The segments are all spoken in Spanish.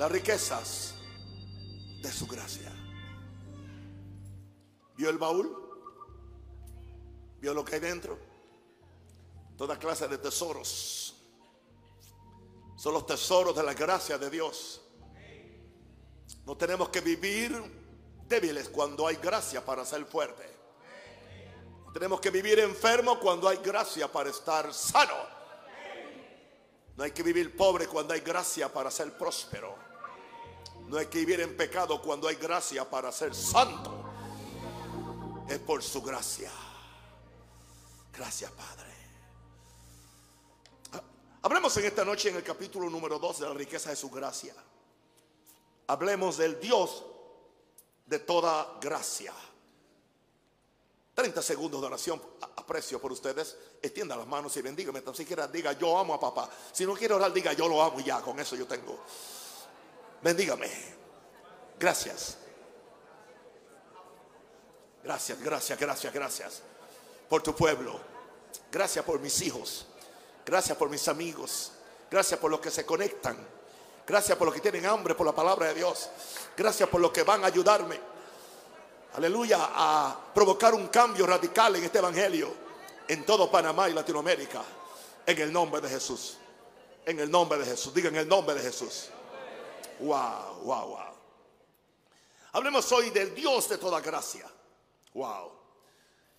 las riquezas de su gracia. ¿Vio el baúl? ¿Vio lo que hay dentro? Toda clase de tesoros. Son los tesoros de la gracia de Dios. No tenemos que vivir débiles cuando hay gracia para ser fuerte. Tenemos que vivir enfermo cuando hay gracia para estar sano. No hay que vivir pobre cuando hay gracia para ser próspero. No hay que vivir en pecado cuando hay gracia para ser santo. Es por su gracia. Gracias, Padre. Hablemos en esta noche en el capítulo número 2 de la riqueza de su gracia. Hablemos del Dios de toda gracia. 30 segundos de oración, aprecio por ustedes. Extienda las manos y bendígame. Tan siquiera diga yo amo a papá. Si no quiere orar, diga yo lo amo y ya. Con eso yo tengo. Bendígame. Gracias. Gracias, gracias, gracias, gracias. Por tu pueblo. Gracias por mis hijos. Gracias por mis amigos. Gracias por los que se conectan. Gracias por los que tienen hambre por la palabra de Dios. Gracias por los que van a ayudarme aleluya, a provocar un cambio radical en este evangelio en todo Panamá y Latinoamérica. En el nombre de Jesús. En el nombre de Jesús. Diga en el nombre de Jesús. Wow, wow, wow. Hablemos hoy del Dios de toda gracia. Wow.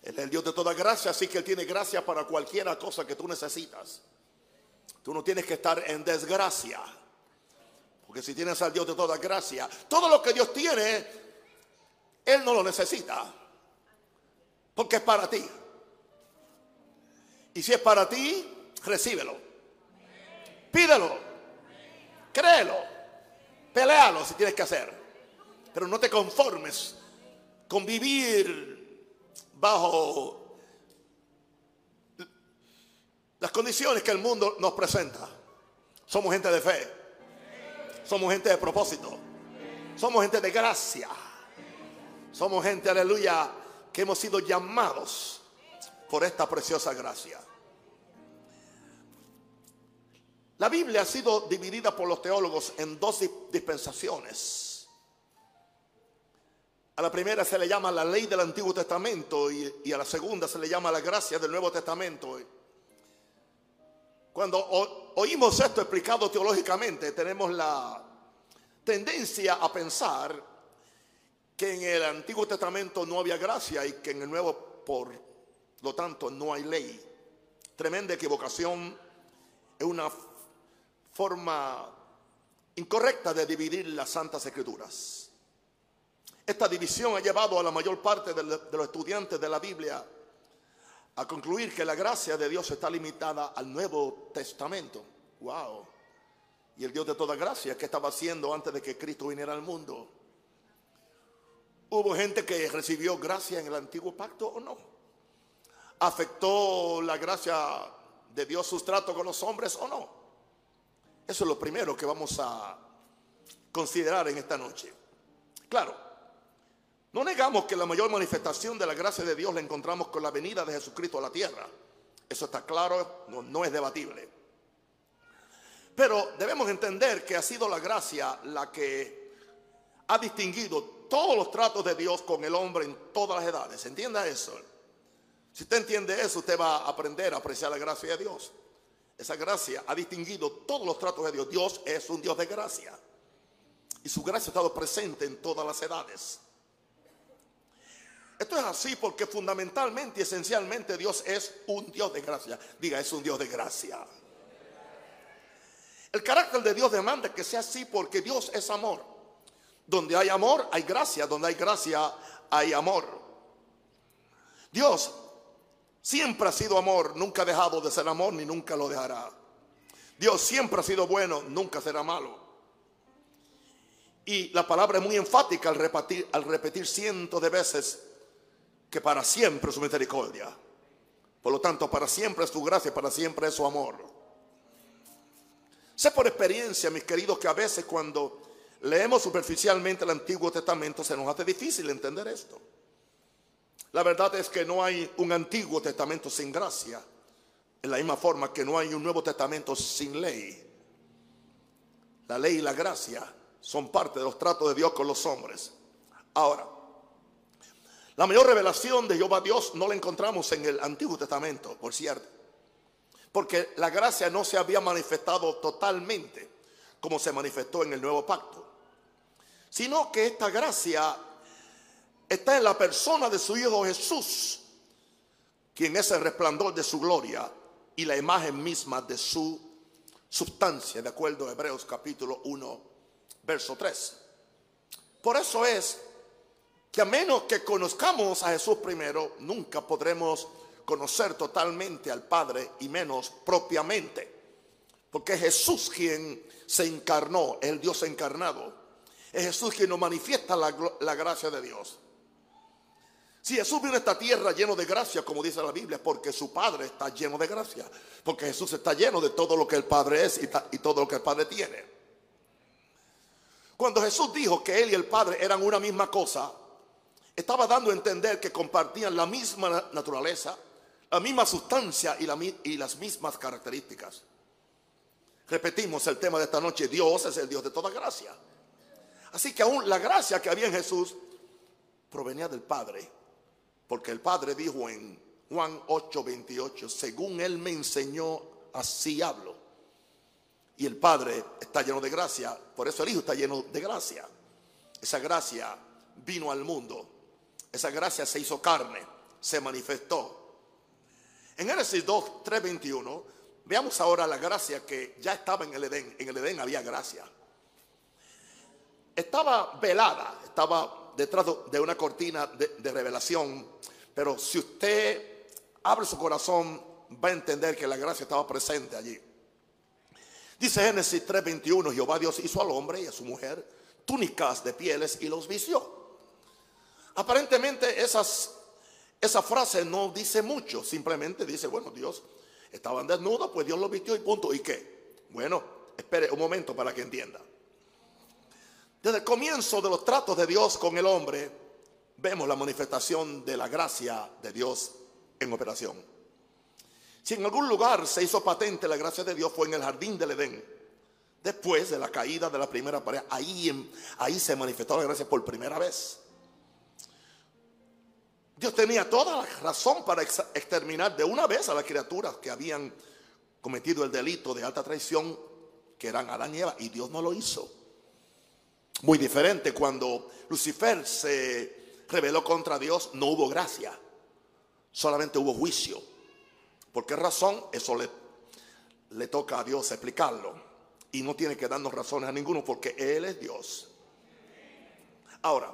Él es el Dios de toda gracia, así que Él tiene gracia para cualquier cosa que tú necesitas. Tú no tienes que estar en desgracia. Porque si tienes al Dios de toda gracia, todo lo que Dios tiene él no lo necesita. Porque es para ti. Y si es para ti, recíbelo. Pídelo. Créelo. Pelealo si tienes que hacer. Pero no te conformes con vivir bajo las condiciones que el mundo nos presenta. Somos gente de fe. Somos gente de propósito. Somos gente de gracia. Somos gente, aleluya, que hemos sido llamados por esta preciosa gracia. La Biblia ha sido dividida por los teólogos en dos dispensaciones. A la primera se le llama la ley del Antiguo Testamento y, a la segunda se le llama la gracia del Nuevo Testamento. Cuando oímos esto explicado teológicamente, tenemos la tendencia a pensar que en el Antiguo Testamento no había gracia y que en el Nuevo, por lo tanto, no hay ley. Tremenda equivocación, es una forma incorrecta de dividir las Santas Escrituras. Esta división ha llevado a la mayor parte de los estudiantes de la Biblia a concluir que la gracia de Dios está limitada al Nuevo Testamento. Wow. Y el Dios de toda gracia, ¿qué estaba haciendo antes de que Cristo viniera al mundo? ¿Hubo gente que recibió gracia en el antiguo pacto o no? ¿Afectó la gracia de Dios sus tratos con los hombres o no? Eso es lo primero que vamos a considerar en esta noche. Claro, no negamos que la mayor manifestación de la gracia de Dios la encontramos con la venida de Jesucristo a la tierra. Eso está claro, no, es debatible. Pero debemos entender que ha sido la gracia la que ha distinguido todos los tratos de Dios con el hombre en todas las edades. ¿Entienda eso? Si usted entiende eso, usted va a aprender a apreciar la gracia de Dios. Esa gracia ha distinguido todos los tratos de Dios. Dios es un Dios de gracia. Y su gracia ha estado presente en todas las edades. Esto es así porque fundamentalmente y esencialmente Dios es un Dios de gracia. Diga, es un Dios de gracia. El carácter de Dios demanda que sea así porque Dios es amor. Donde hay amor, hay gracia. Donde hay gracia, hay amor. Dios siempre ha sido amor, nunca ha dejado de ser amor ni nunca lo dejará. Dios siempre ha sido bueno, nunca será malo. Y la palabra es muy enfática al repetir, cientos de veces que para siempre es su misericordia. Por lo tanto, para siempre es su gracia, para siempre es su amor. Sé por experiencia, mis queridos, que a veces cuando leemos superficialmente el Antiguo Testamento, se nos hace difícil entender esto. La verdad es que no hay un Antiguo Testamento sin gracia, en la misma forma que no hay un Nuevo Testamento sin ley. La ley y la gracia son parte de los tratos de Dios con los hombres. Ahora, la mayor revelación de Jehová Dios no la encontramos en el Antiguo Testamento, por cierto, porque la gracia no se había manifestado totalmente como se manifestó en el nuevo pacto, sino que esta gracia está en la persona de su Hijo Jesús, quien es el resplandor de su gloria y la imagen misma de su sustancia, de acuerdo a Hebreos capítulo 1, verso 3. Por eso es que a menos que conozcamos a Jesús primero, nunca podremos conocer totalmente al Padre y menos propiamente. Porque es Jesús quien se encarnó, el Dios encarnado. Es Jesús quien nos manifiesta la, la gracia de Dios. Si Jesús vino a esta tierra lleno de gracia, como dice la Biblia, porque su Padre está lleno de gracia. Porque Jesús está lleno de todo lo que el Padre es y, todo lo que el Padre tiene. Cuando Jesús dijo que Él y el Padre eran una misma cosa, estaba dando a entender que compartían la misma naturaleza, la misma sustancia y, y las mismas características. Repetimos el tema de esta noche, Dios es el Dios de toda gracia. Así que aún la gracia que había en Jesús provenía del Padre porque el Padre dijo en Juan 8:28, según Él me enseñó, así hablo. Y el Padre está lleno de gracia, por eso el Hijo está lleno de gracia. Esa gracia vino al mundo, esa gracia se hizo carne, se manifestó. En Génesis 2, 3, 21, veamos ahora la gracia que ya estaba en el Edén. En el Edén había gracia. Estaba velada, estaba detrás de una cortina de, revelación, pero si usted abre su corazón, va a entender que la gracia estaba presente allí. Dice Génesis 3:21, Jehová Dios hizo al hombre y a su mujer túnicas de pieles y los vistió. Aparentemente esas, esa frase no dice mucho, simplemente dice, bueno, Dios estaban desnudos, pues Dios los vistió y punto. ¿Y qué? Bueno, espere un momento para que entienda. Desde el comienzo de los tratos de Dios con el hombre, vemos la manifestación de la gracia de Dios en operación. Si en algún lugar se hizo patente la gracia de Dios fue en el jardín del Edén. Después de la caída de la primera pareja, ahí, ahí se manifestó la gracia por primera vez. Dios tenía toda la razón para exterminar de una vez a las criaturas que habían cometido el delito de alta traición, que eran Adán y Eva, y Dios no lo hizo. Muy diferente cuando Lucifer se rebeló contra Dios, no hubo gracia, solamente hubo juicio. ¿Por qué razón? Eso le, le toca a Dios explicarlo. Y no tiene que darnos razones a ninguno porque Él es Dios. Ahora,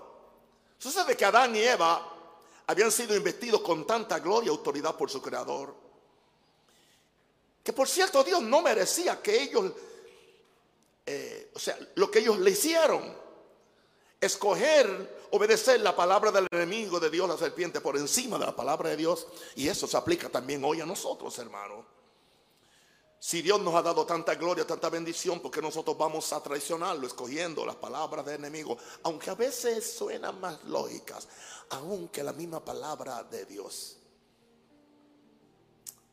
sucede que Adán y Eva habían sido investidos con tanta gloria y autoridad por su creador. Que por cierto Dios no merecía que ellos eh, o sea, lo que ellos le hicieron, escoger, obedecer la palabra del enemigo de Dios, la serpiente, por encima de la palabra de Dios. Y eso se aplica también hoy a nosotros, hermanos. Si Dios nos ha dado tanta gloria, tanta bendición, porque nosotros vamos a traicionarlo escogiendo las palabras del enemigo? Aunque a veces suenan más lógicas, aunque la misma palabra de Dios.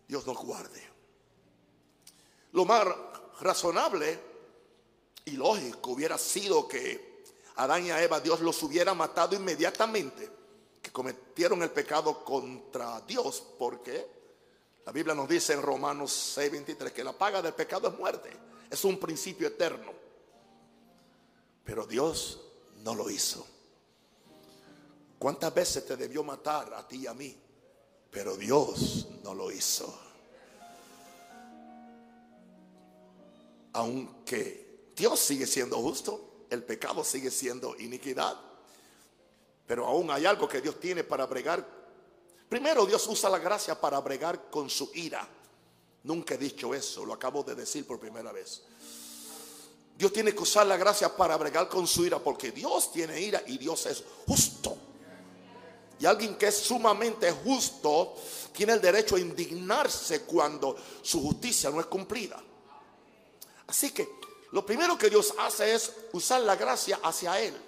Dios nos guarde. Lo más razonable y lógico hubiera sido que Adán y Eva Dios los hubiera matado inmediatamente, que cometieron el pecado contra Dios, porque la Biblia nos dice en Romanos 6:23 que la paga del pecado es muerte, es un principio eterno. Pero Dios no lo hizo. ¿Cuántas veces te debió matar a ti y a mí? Pero Dios no lo hizo. Aunque Dios sigue siendo justo, el pecado sigue siendo iniquidad. Pero aún hay algo que Dios tiene para bregar. Primero Dios usa la gracia para bregar con su ira. Nunca he dicho eso, lo acabo de decir por primera vez. Dios tiene que usar la gracia para bregar con su ira porque Dios tiene ira y Dios es justo. Y alguien que es sumamente justo tiene el derecho a indignarse cuando su justicia no es cumplida. Así que lo primero que Dios hace es usar la gracia hacia Él.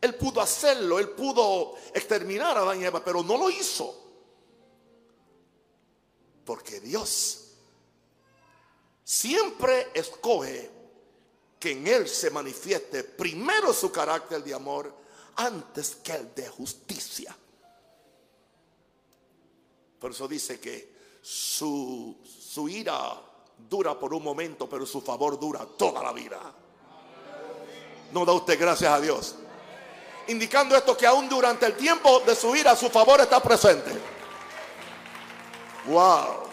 Él pudo hacerlo, Él pudo exterminar a Adán y Eva, pero no lo hizo. Porque Dios siempre escoge que en él se manifieste primero su carácter de amor antes que el de justicia. Por eso dice que su, su ira dura por un momento, pero su favor dura toda la vida. No da usted gracias a Dios. Indicando esto que aún durante el tiempo de su ira su favor está presente. Wow.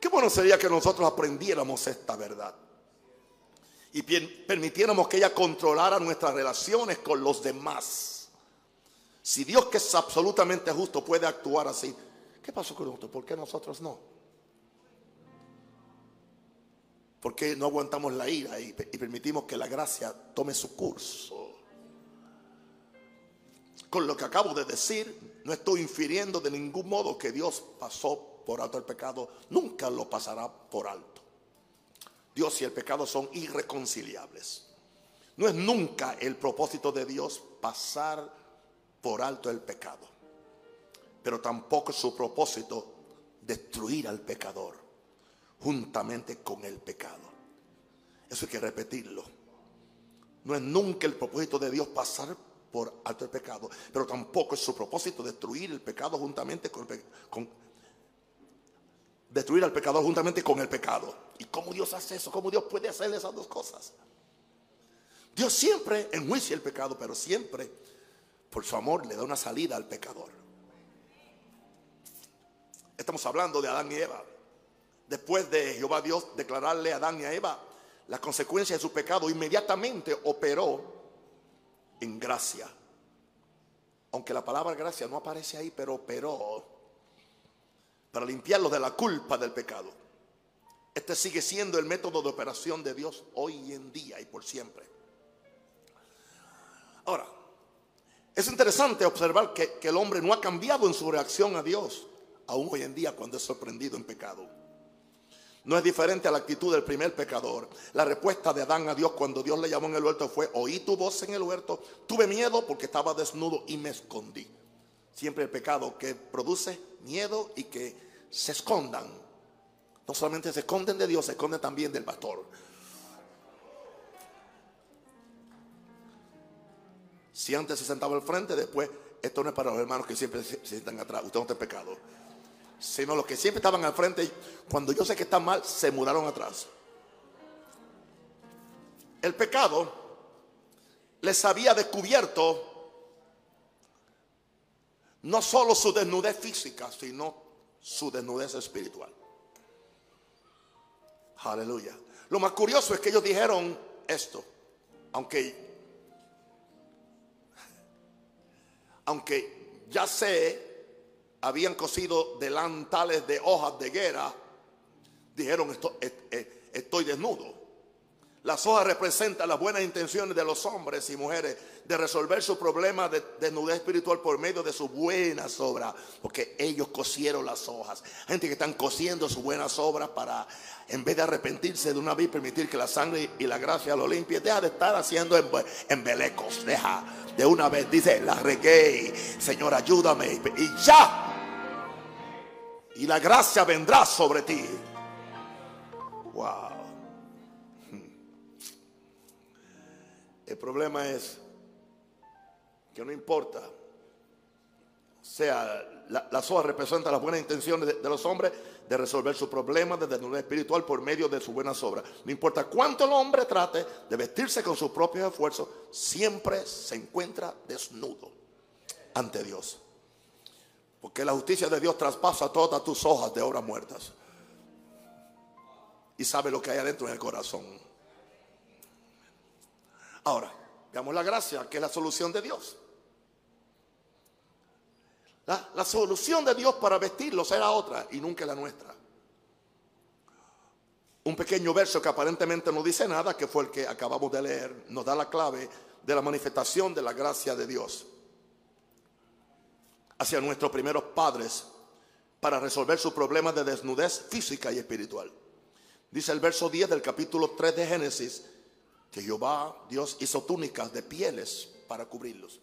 Qué bueno sería que nosotros aprendiéramos esta verdad y permitiéramos que ella controlara nuestras relaciones con los demás. Si Dios que es absolutamente justo puede actuar así, ¿qué pasó con nosotros? ¿Por qué nosotros no? ¿Por qué no aguantamos la ira y, y permitimos que la gracia tome su curso? Con lo que acabo de decir, no estoy infiriendo de ningún modo que Dios pasó por alto el pecado, nunca lo pasará por alto. Dios y el pecado son irreconciliables. No es nunca el propósito de Dios pasar por alto el pecado, pero tampoco es su propósito destruir al pecador juntamente con el pecado. Eso hay que repetirlo. No es nunca el propósito de Dios pasar por alto el pecado, pero tampoco es su propósito destruir el pecado juntamente con, destruir al pecador juntamente con el pecado. ¿Y cómo Dios hace eso? ¿Cómo Dios puede hacer esas dos cosas? Dios siempre enjuicia el pecado, pero siempre por su amor le da una salida al pecador. Estamos hablando de Adán y Eva. Después de Jehová Dios declararle a Adán y a Eva la consecuencia de su pecado, inmediatamente operó en gracia. Aunque la palabra gracia no aparece ahí, pero operó para limpiarlo de la culpa del pecado. Este sigue siendo el método de operación de Dios hoy en día y por siempre. Ahora, es interesante observar que, el hombre no ha cambiado en su reacción a Dios, aún hoy en día cuando es sorprendido en pecado. No es diferente a la actitud del primer pecador. La respuesta de Adán a Dios cuando Dios le llamó en el huerto fue, oí tu voz en el huerto, tuve miedo porque estaba desnudo y me escondí. Siempre el pecado que produce miedo y que se escondan. No solamente se esconden de Dios, se esconden también del pastor. Si antes se sentaba al frente, después, esto no es para los hermanos que siempre se sientan atrás, usted no está pecado. Sino los que siempre estaban al frente, cuando yo sé que están mal, se mudaron atrás. El pecado les había descubierto no solo su desnudez física, sino su desnudez espiritual. Aleluya. Lo más curioso es que ellos dijeron esto, aunque aunque ya sé, habían cosido delantales de hojas de guerra, dijeron esto, estoy desnudo. Las hojas representan las buenas intenciones de los hombres y mujeres de resolver su problema de desnudez espiritual por medio de sus buenas obras, porque ellos cosieron las hojas. Gente que están cosiendo sus buenas obras para, en vez de arrepentirse de una vez, permitir que la sangre y la gracia lo limpie. Deja de estar haciendo embelecos. Deja de una vez, dice, la regué, Señor, ayúdame. Y ya. Y la gracia vendrá sobre ti. Wow. El problema es que no importa. O sea, las hojas representan las buenas intenciones de, los hombres de resolver sus problemas de desnudez espiritual por medio de sus buenas obras. No importa cuánto el hombre trate de vestirse con sus propios esfuerzos, siempre se encuentra desnudo ante Dios. Porque la justicia de Dios traspasa todas tus hojas de obras muertas. Y sabe lo que hay adentro en el corazón. Ahora, veamos la gracia, que es la solución de Dios. La, solución de Dios para vestirlos era otra y nunca la nuestra. Un pequeño verso que aparentemente no dice nada, que fue el que acabamos de leer, nos da la clave de la manifestación de la gracia de Dios hacia nuestros primeros padres para resolver sus problemas de desnudez física y espiritual. Dice el verso 10 del capítulo 3 de Génesis que Jehová, Dios, hizo túnicas de pieles para cubrirlos.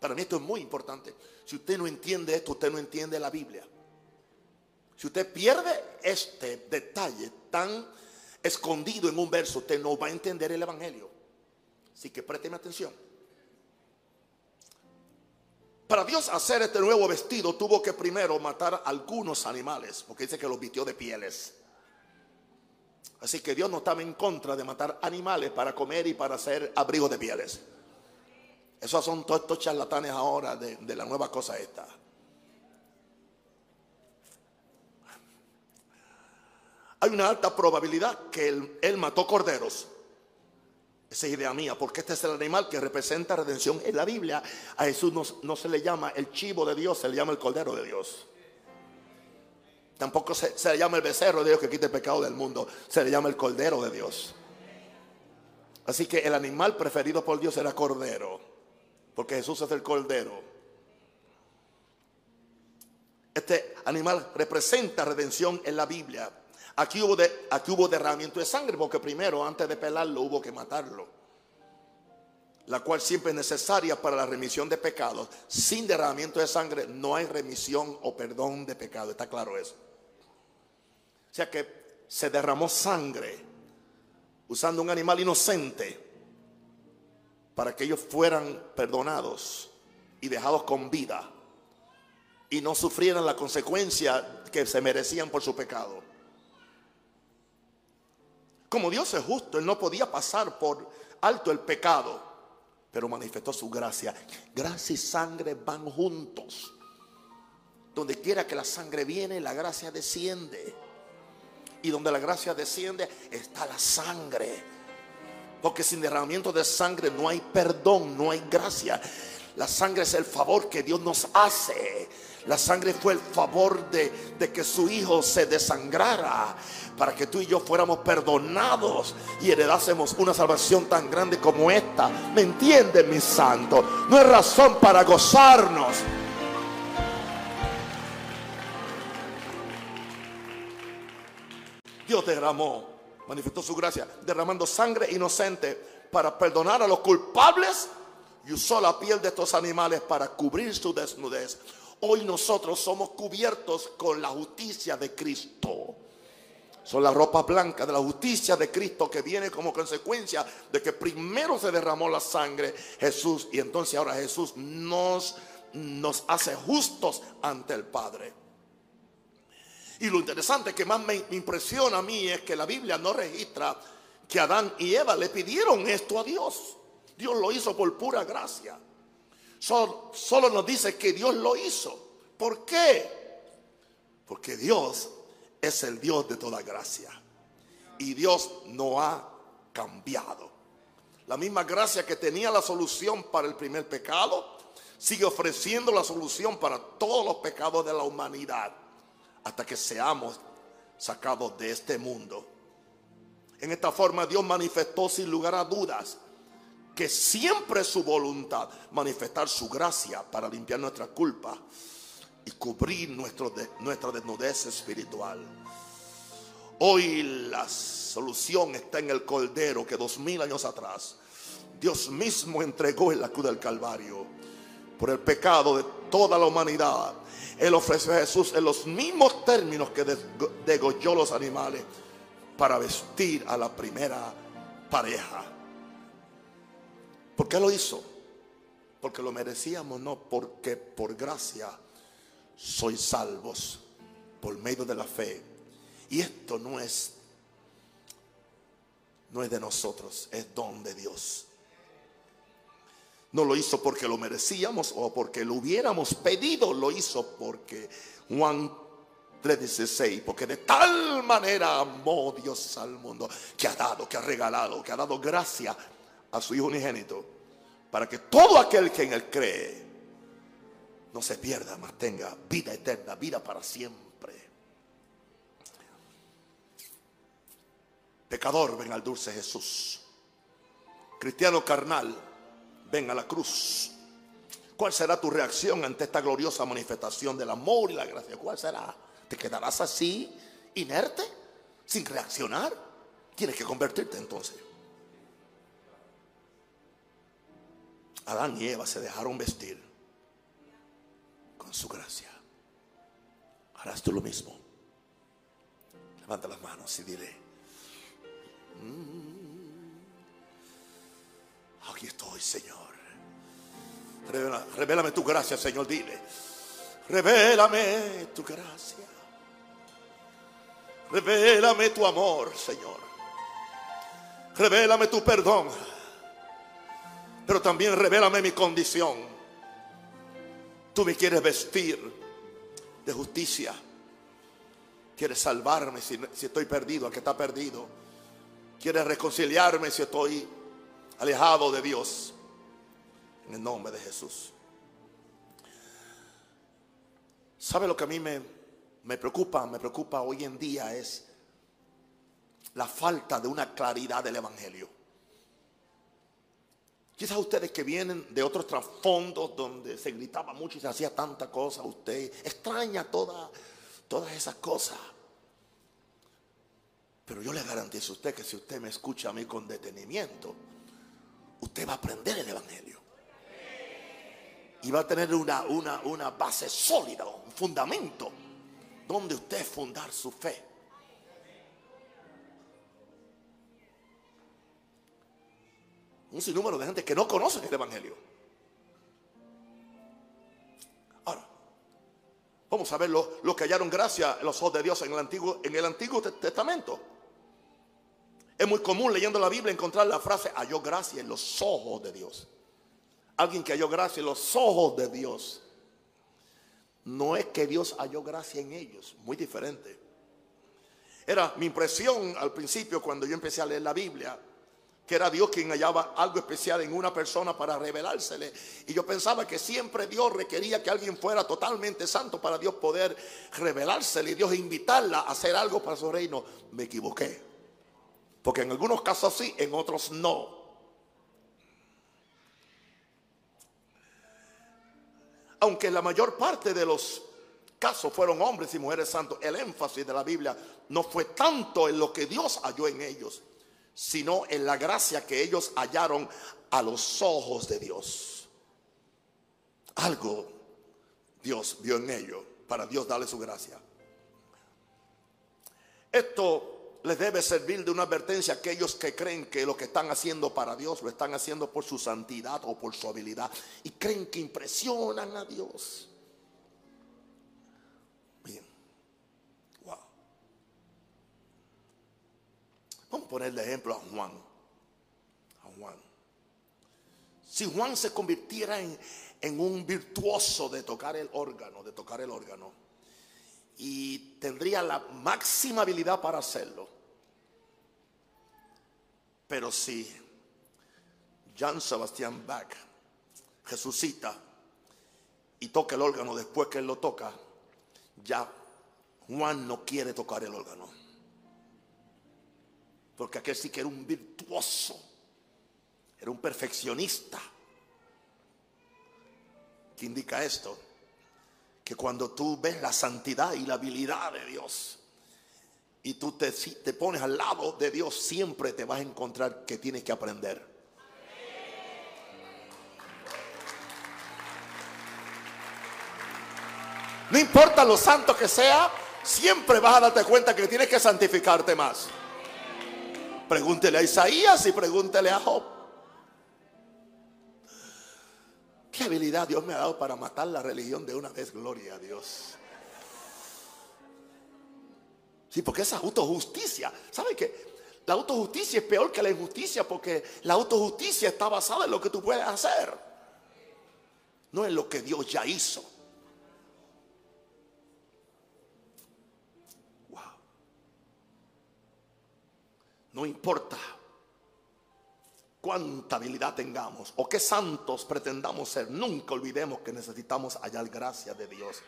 Para mí esto es muy importante. Si usted no entiende esto, usted no entiende la Biblia. Si usted pierde este detalle tan escondido en un verso, usted no va a entender el Evangelio. Así que présteme atención. Para Dios hacer este nuevo vestido tuvo que primero matar algunos animales, porque dice que los vistió de pieles. Así que Dios no estaba en contra de matar animales para comer y para hacer abrigo de pieles. Esos son todos estos charlatanes ahora de, de la nueva cosa esta. Hay una alta probabilidad que él, mató corderos. Esa es idea mía, porque este es el animal que representa redención en la Biblia. A Jesús no, no, se le llama el chivo de Dios, se le llama el cordero de Dios. Tampoco se, se, le llama el becerro de Dios que quita el pecado del mundo, se le llama el cordero de Dios. Así que el animal preferido por Dios era cordero, porque Jesús es el cordero. Este animal representa redención en la Biblia. Aquí hubo, de, aquí hubo derramamiento de sangre porque primero, antes de pelarlo, hubo que matarlo. La cual siempre es necesaria para la remisión de pecados. Sin derramamiento de sangre no hay remisión o perdón de pecado. ¿Está claro eso? O sea que se derramó sangre usando un animal inocente para que ellos fueran perdonados y dejados con vida y no sufrieran la consecuencia que se merecían por su pecado. Como Dios es justo, Él no podía pasar por alto el pecado, pero manifestó su gracia. Gracia y sangre van juntos. Donde quiera que la sangre viene, la gracia desciende. Y donde la gracia desciende, está la sangre. Porque sin derramamiento de sangre no hay perdón, no hay gracia. La sangre es el favor que Dios nos hace. La sangre fue el favor de, de, que su hijo se desangrara para que tú y yo fuéramos perdonados y heredásemos una salvación tan grande como esta. ¿Me entienden, mis santos? No es razón para gozarnos. Dios derramó, manifestó su gracia, derramando sangre inocente para perdonar a los culpables y usó la piel de estos animales para cubrir su desnudez. Hoy nosotros somos cubiertos con la justicia de Cristo. Son la ropa blanca de la justicia de Cristo que viene como consecuencia de que primero se derramó la sangre Jesús y entonces ahora Jesús nos, nos hace justos ante el Padre. Y lo interesante que más me impresiona a mí es que la Biblia no registra que Adán y Eva le pidieron esto a Dios. Dios lo hizo por pura gracia. Solo, nos dice que Dios lo hizo. ¿Por qué? Porque Dios es el Dios de toda gracia. Y Dios no ha cambiado. La misma gracia que tenía la solución para el primer pecado, sigue ofreciendo la solución para todos los pecados de la humanidad hasta que seamos sacados de este mundo. En esta forma Dios manifestó sin lugar a dudas que siempre es su voluntad manifestar su gracia para limpiar nuestra culpa y cubrir nuestro nuestra desnudez espiritual. Hoy la solución está en el Cordero que dos mil años atrás Dios mismo entregó en la cruz del Calvario por el pecado de toda la humanidad. Él ofreció a Jesús en los mismos términos que degolló los animales para vestir a la primera pareja. ¿Por qué lo hizo? Porque lo merecíamos, no porque por gracia sois salvos por medio de la fe. Y esto no es no es de nosotros, es don de Dios. No lo hizo porque lo merecíamos o porque lo hubiéramos pedido, lo hizo porque Juan 3:16, porque de tal manera amó Dios al mundo que ha dado, que ha regalado, que ha dado gracia a su Hijo unigénito, para que todo aquel que en él cree no se pierda, mas tenga vida eterna, vida para siempre. Pecador, ven al dulce Jesús. Cristiano carnal, ven a la cruz. ¿Cuál será tu reacción ante esta gloriosa manifestación del amor y la gracia? ¿Cuál será? ¿Te quedarás así, inerte, sin reaccionar? Tienes que convertirte entonces. Adán y Eva se dejaron vestir con su gracia. Harás tú lo mismo. Levanta las manos y dile, Mm. Aquí estoy, Señor. revélame tu gracia, Señor. Dile. Revélame tu gracia. Revélame tu amor, Señor. Revélame tu perdón. Pero también revélame mi condición. Tú me quieres vestir de justicia. Quieres salvarme si, estoy perdido, al que está perdido. Quieres reconciliarme si estoy alejado de Dios. En el nombre de Jesús. ¿Sabe lo que a mí me, me preocupa? Me preocupa hoy en día es la falta de una claridad del Evangelio. Quizás ustedes que vienen de otros trasfondos donde se gritaba mucho y se hacía tanta cosa, usted extraña toda, todas esas cosas. Pero yo le garantizo a usted que si usted me escucha a mí con detenimiento, usted va a aprender el Evangelio. Y va a tener una, una, una base sólida, un fundamento, donde usted fundar su fe. Un sinnúmero de gente que no conocen el Evangelio. Ahora, vamos a ver lo, que hallaron gracia en los ojos de Dios en el Antiguo, en el Antiguo Testamento. Es muy común leyendo la Biblia encontrar la frase halló gracia en los ojos de Dios. Alguien que halló gracia en los ojos de Dios. No es que Dios halló gracia en ellos, muy diferente. Era mi impresión al principio cuando yo empecé a leer la Biblia que era Dios quien hallaba algo especial en una persona para revelársele. Y yo pensaba que siempre Dios requería que alguien fuera totalmente santo para Dios poder revelársele y Dios invitarla a hacer algo para su reino. Me equivoqué. Porque en algunos casos sí, en otros no. Aunque la mayor parte de los casos fueron hombres y mujeres santos, el énfasis de la Biblia no fue tanto en lo que Dios halló en ellos, sino en la gracia que ellos hallaron a los ojos de Dios. Algo Dios vio en ellos para Dios darle su gracia. Esto les debe servir de una advertencia a aquellos que creen que lo que están haciendo para Dios lo están haciendo por su santidad o por su habilidad y creen que impresionan a Dios. Vamos a ponerle ejemplo a Juan. A Juan. Si Juan se convirtiera en, un virtuoso de tocar el órgano, de tocar el órgano, y tendría la máxima habilidad para hacerlo. Pero si Jean Sebastian Bach resucita y toca el órgano después que él lo toca, ya Juan no quiere tocar el órgano. Porque aquel sí que era un virtuoso, era un perfeccionista. ¿Qué indica esto? Que cuando tú ves la santidad y la habilidad de Dios y tú te, pones al lado de Dios, siempre te vas a encontrar que tienes que aprender. No importa lo santo que sea, siempre vas a darte cuenta que tienes que santificarte más. Pregúntele a Isaías y pregúntele a Job. ¿Qué habilidad Dios me ha dado para matar la religión de una vez? Gloria a Dios. Sí, porque esa autojusticia, ¿sabe qué? La autojusticia es peor que la injusticia porque la autojusticia está basada en lo que tú puedes hacer, no en lo que Dios ya hizo. No importa cuánta habilidad tengamos o qué santos pretendamos ser, nunca olvidemos que necesitamos hallar gracia de Dios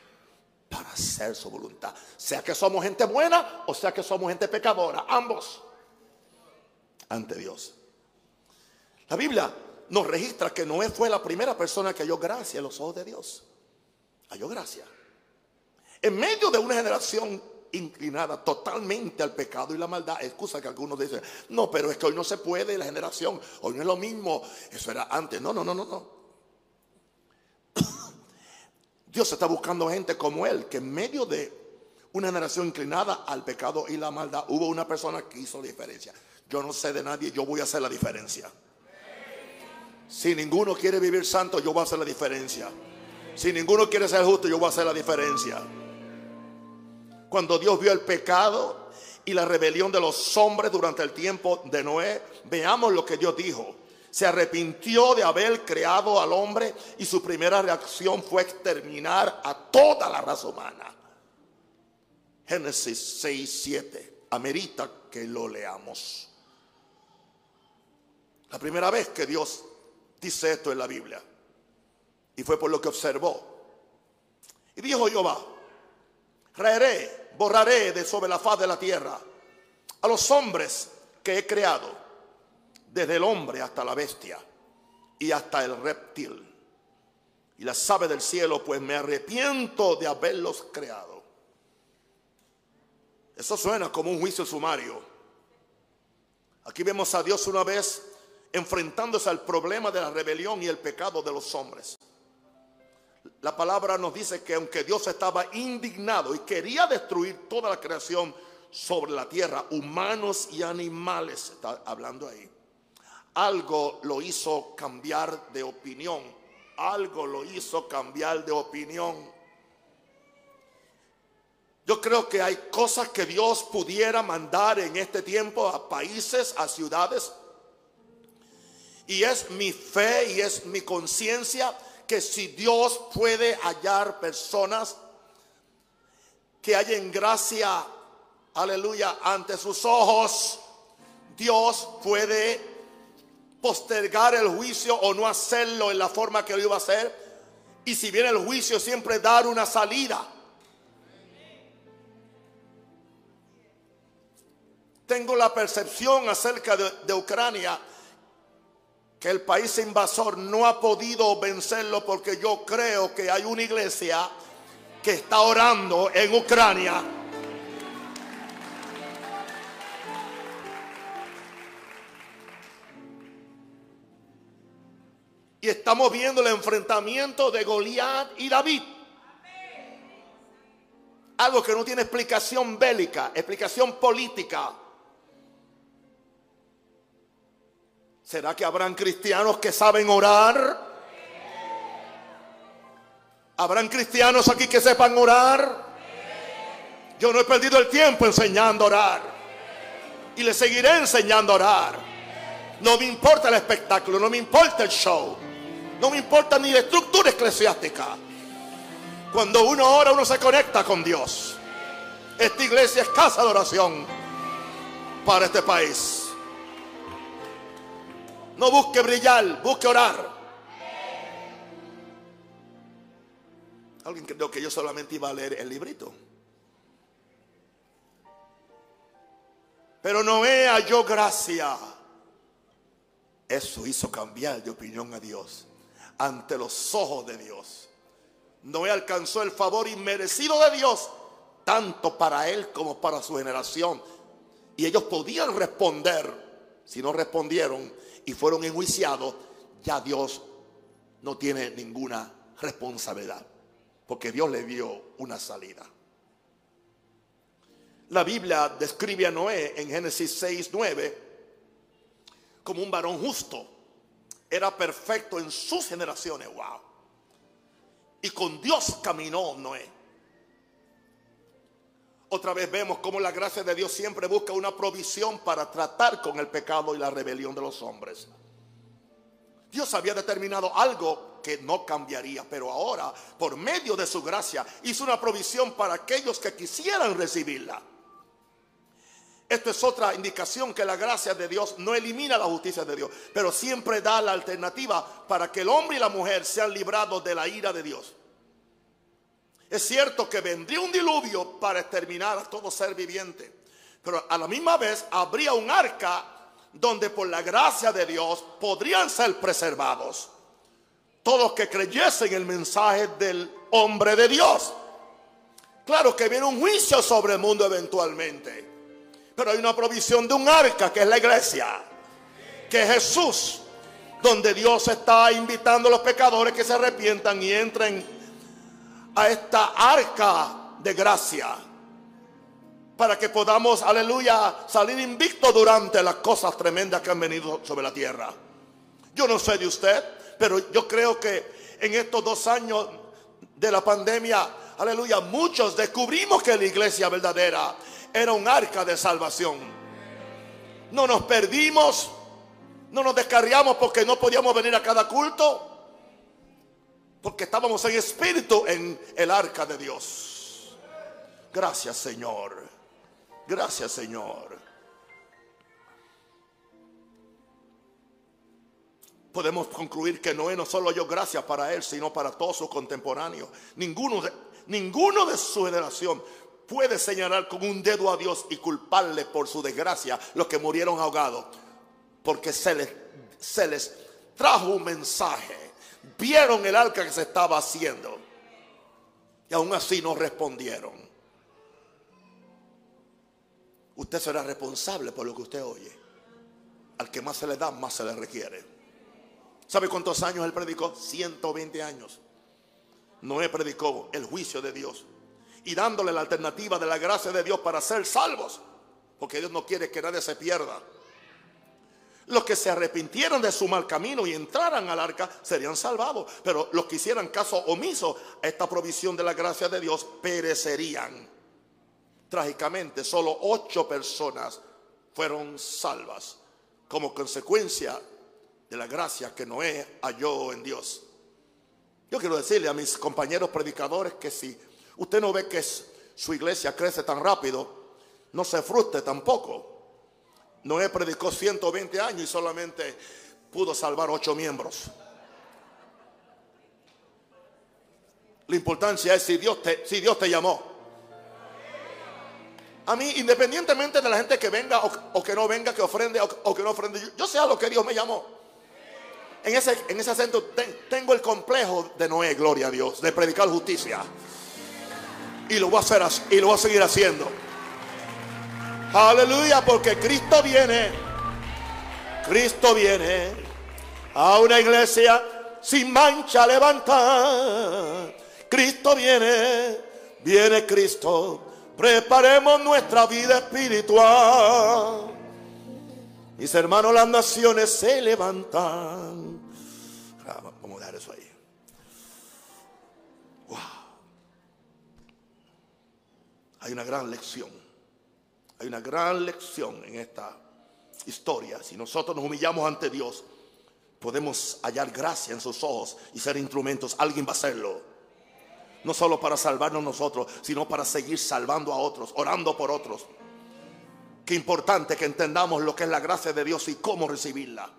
para hacer su voluntad. Sea que somos gente buena o sea que somos gente pecadora, ambos ante Dios. La Biblia nos registra que Noé fue la primera persona que halló gracia en los ojos de Dios. Halló gracia. En medio de una generación inclinada totalmente al pecado y la maldad. Excusa que algunos dicen, no, pero es que hoy no se puede, la generación, hoy no es lo mismo, eso era antes. No, no, no, no, no. Dios está buscando gente como él, que en medio de una generación inclinada al pecado y la maldad, hubo una persona que hizo la diferencia. Yo no sé de nadie, yo voy a hacer la diferencia. Si ninguno quiere vivir santo, yo voy a hacer la diferencia. Si ninguno quiere ser justo, yo voy a hacer la diferencia. Cuando Dios vio el pecado y la rebelión de los hombres durante el tiempo de Noé, veamos lo que Dios dijo. Se arrepintió de haber creado al hombre y su primera reacción fue exterminar a toda la raza humana. Génesis 6, 7. Amerita que lo leamos. La primera vez que Dios dice esto en la Biblia. Y fue por lo que observó. Y dijo Jehová, raeré, borraré de sobre la faz de la tierra a los hombres que he creado, desde el hombre hasta la bestia y hasta el reptil y las aves del cielo, pues me arrepiento de haberlos creado. Eso suena como un juicio sumario. Aquí vemos a Dios una vez enfrentándose al problema de la rebelión y el pecado de los hombres. La palabra nos dice que aunque Dios estaba indignado y quería destruir toda la creación sobre la tierra, humanos y animales, está hablando ahí, algo lo hizo cambiar de opinión, algo lo hizo cambiar de opinión. Yo creo que hay cosas que Dios pudiera mandar en este tiempo a países, a ciudades, y es mi fe y es mi conciencia que si Dios puede hallar personas que hallen gracia, aleluya, ante sus ojos, Dios puede postergar el juicio o no hacerlo en la forma que lo iba a hacer. Y si viene el juicio, siempre dar una salida. Tengo la percepción acerca de, de Ucrania que el país invasor no ha podido vencerlo porque yo creo que hay una iglesia que está orando en Ucrania. Y estamos viendo el enfrentamiento de Goliat y David. Algo que no tiene explicación bélica, explicación política. ¿Será que habrán cristianos que saben orar? ¿Habrán cristianos aquí que sepan orar? Yo no he perdido el tiempo enseñando a orar. Y le seguiré enseñando a orar. No me importa el espectáculo, no me importa el show. No me importa ni la estructura eclesiástica. Cuando uno ora, uno se conecta con Dios. Esta iglesia es casa de oración para este país. No busque brillar, busque orar. Alguien creyó que yo solamente iba a leer el librito. Pero Noé halló gracia. Eso hizo cambiar de opinión a Dios ante los ojos de Dios. Noé alcanzó el favor inmerecido de Dios, tanto para él como para su generación. Y ellos podían responder. Si no respondieron, y fueron enjuiciados, ya Dios no tiene ninguna responsabilidad, porque Dios le dio una salida. La Biblia describe a Noé en Génesis 6, 9 como un varón justo. Era perfecto en sus generaciones, wow. Y con Dios caminó Noé. Otra vez vemos cómo la gracia de Dios siempre busca una provisión para tratar con el pecado y la rebelión de los hombres. Dios había determinado algo que no cambiaría, pero ahora, por medio de su gracia, hizo una provisión para aquellos que quisieran recibirla. Esto es otra indicación que la gracia de Dios no elimina la justicia de Dios, pero siempre da la alternativa para que el hombre y la mujer sean librados de la ira de Dios. Es cierto que vendría un diluvio para exterminar a todo ser viviente, pero a la misma vez habría un arca donde por la gracia de Dios podrían ser preservados todos que creyesen el mensaje del hombre de Dios. Claro que viene un juicio sobre el mundo eventualmente, pero hay una provisión de un arca que es la iglesia, que es Jesús, donde Dios está invitando a los pecadores que se arrepientan y entren a esta arca de gracia. para que podamos, aleluya, salir invicto durante las cosas tremendas que han venido sobre la tierra. Yo no sé de usted, pero yo creo que en estos dos años de la pandemia, aleluya, muchos descubrimos que la iglesia verdadera era un arca de salvación. No nos perdimos, no nos descarriamos porque no podíamos venir a cada culto, porque estábamos en espíritu en el arca de Dios. Gracias Señor, gracias Señor. podemos concluir que Noé no solo dio gracias para él, sino para todos sus contemporáneos. Ninguno de, ninguno de su generación puede señalar con un dedo a Dios y culparle por su desgracia los que murieron ahogados. Porque se les, se les trajo un mensaje. Vieron el arca que se estaba haciendo. Y aún así no respondieron. Usted será responsable por lo que usted oye. Al que más se le da, más se le requiere. ¿Sabe cuántos años él predicó? 120 años. Noé predicó el juicio de Dios y dándole la alternativa de la gracia de Dios para ser salvos, porque Dios no quiere que nadie se pierda. Los que se arrepintieron de su mal camino y entraran al arca serían salvados, pero los que hicieran caso omiso a esta provisión de la gracia de Dios perecerían. Trágicamente, solo ocho personas fueron salvas como consecuencia de la gracia que Noé halló en Dios. Yo quiero decirle a mis compañeros predicadores que si usted no ve que su iglesia crece tan rápido, no se frustre tampoco. Noé predicó 120 años y solamente pudo salvar ocho miembros. La importancia es si Dios te, si Dios te llamó. A mí, independientemente de la gente que venga o, que no venga, que ofrende o, que no ofrende, yo, yo sé a lo que Dios me llamó en ese, en ese acento tengo el complejo de Noé, gloria a Dios, de predicar justicia. Y lo voy a hacer y lo voy a seguir haciendo. Aleluya, porque Cristo viene. Cristo viene a una iglesia sin mancha levantar. Cristo viene, viene Cristo. Preparemos nuestra vida espiritual. Mis hermanos, las naciones se levantan. Vamos a dejar eso ahí. Wow. Hay una gran lección. Hay una gran lección en esta historia. Si nosotros nos humillamos ante Dios, podemos hallar gracia en sus ojos y ser instrumentos. Alguien va a hacerlo. No solo para salvarnos nosotros, sino para seguir salvando a otros, orando por otros. Qué importante que entendamos lo que es la gracia de Dios y cómo recibirla.